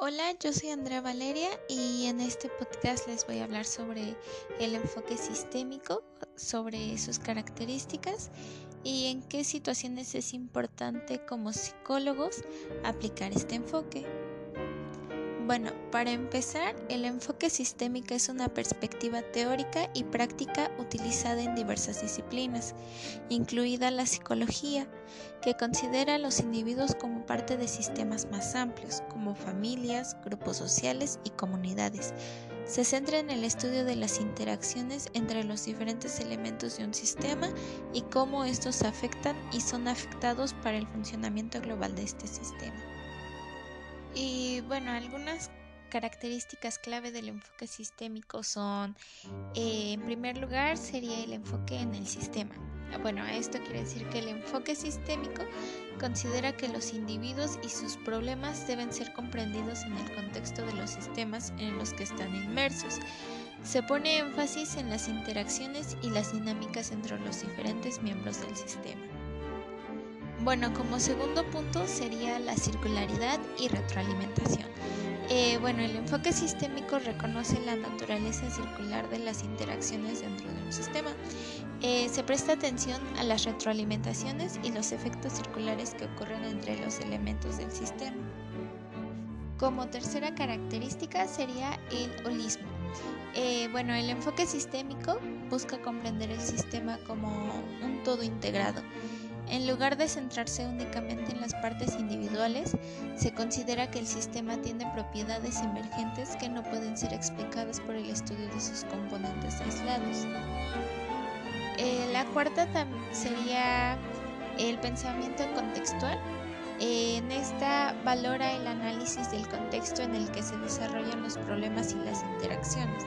Hola, yo soy Andrea Valeria y en este podcast les voy a hablar sobre el enfoque sistémico, sobre sus características y en qué situaciones es importante como psicólogos aplicar este enfoque. Bueno, para empezar, el enfoque sistémico es una perspectiva teórica y práctica utilizada en diversas disciplinas, incluida la psicología, que considera a los individuos como parte de sistemas más amplios, como familias, grupos sociales y comunidades. Se centra en el estudio de las interacciones entre los diferentes elementos de un sistema y cómo estos afectan y son afectados para el funcionamiento global de este sistema. Y bueno, algunas características clave del enfoque sistémico son, eh, en primer lugar, sería el enfoque en el sistema. Bueno, esto quiere decir que el enfoque sistémico considera que los individuos y sus problemas deben ser comprendidos en el contexto de los sistemas en los que están inmersos. Se pone énfasis en las interacciones y las dinámicas entre los diferentes miembros del sistema. Bueno, como segundo punto sería la circularidad y retroalimentación. Eh, bueno, el enfoque sistémico reconoce la naturaleza circular de las interacciones dentro de un sistema. Eh, se presta atención a las retroalimentaciones y los efectos circulares que ocurren entre los elementos del sistema. Como tercera característica sería el holismo. Eh, bueno, el enfoque sistémico busca comprender el sistema como un todo integrado. En lugar de centrarse únicamente en las partes individuales, se considera que el sistema tiene propiedades emergentes que no pueden ser explicadas por el estudio de sus componentes aislados. Eh, la cuarta sería el pensamiento contextual. en esta valora el análisis del contexto en el que se desarrollan los problemas y las interacciones.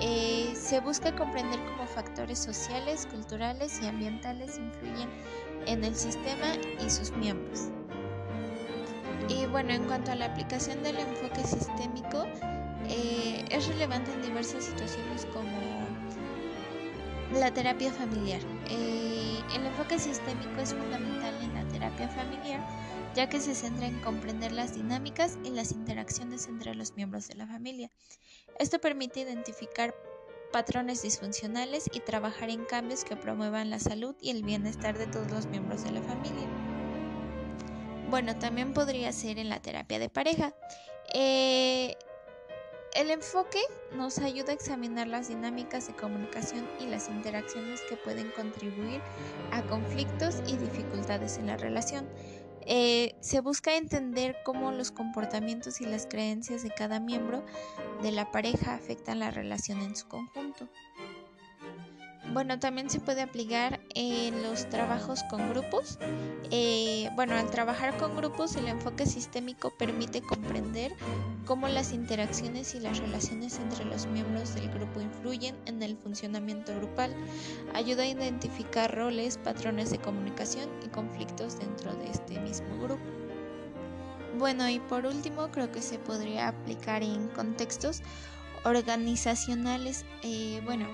Eh, se busca comprender cómo factores sociales, culturales y ambientales influyen en el sistema y sus miembros. Y bueno, en cuanto a la aplicación del enfoque sistémico, eh, es relevante en diversas situaciones como la terapia familiar. Eh, el enfoque sistémico es fundamental en la terapia familiar ya que se centra en comprender las dinámicas y las interacciones entre los miembros de la familia. Esto permite identificar patrones disfuncionales y trabajar en cambios que promuevan la salud y el bienestar de todos los miembros de la familia. Bueno, también podría ser en la terapia de pareja. Eh, el enfoque nos ayuda a examinar las dinámicas de comunicación y las interacciones que pueden contribuir a conflictos y dificultades en la relación. Eh, se busca entender cómo los comportamientos y las creencias de cada miembro de la pareja afectan la relación en su conjunto. Bueno, también se puede aplicar en los trabajos con grupos. Eh, bueno, al trabajar con grupos, el enfoque sistémico permite comprender cómo las interacciones y las relaciones entre los miembros del grupo influyen en el funcionamiento grupal. Ayuda a identificar roles, patrones de comunicación y conflictos dentro de este mismo grupo. Bueno, y por último, creo que se podría aplicar en contextos organizacionales. Eh, bueno,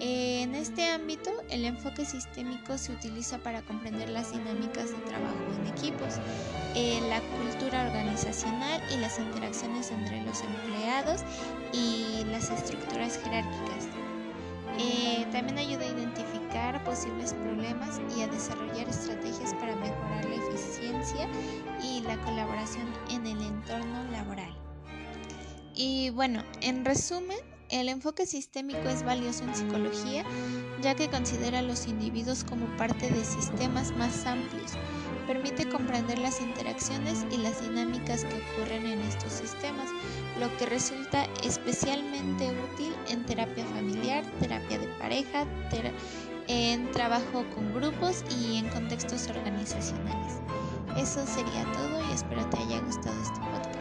en este ámbito, el enfoque sistémico se utiliza para comprender las dinámicas de trabajo en equipos, eh, la cultura organizacional y las interacciones entre los empleados y las estructuras jerárquicas. Eh, también ayuda a identificar posibles problemas y a desarrollar estrategias para mejorar la eficiencia y la colaboración en el entorno. Y bueno, en resumen, el enfoque sistémico es valioso en psicología ya que considera a los individuos como parte de sistemas más amplios, permite comprender las interacciones y las dinámicas que ocurren en estos sistemas, lo que resulta especialmente útil en terapia familiar, terapia de pareja, en trabajo con grupos y en contextos organizacionales. Eso sería todo y espero te haya gustado este podcast.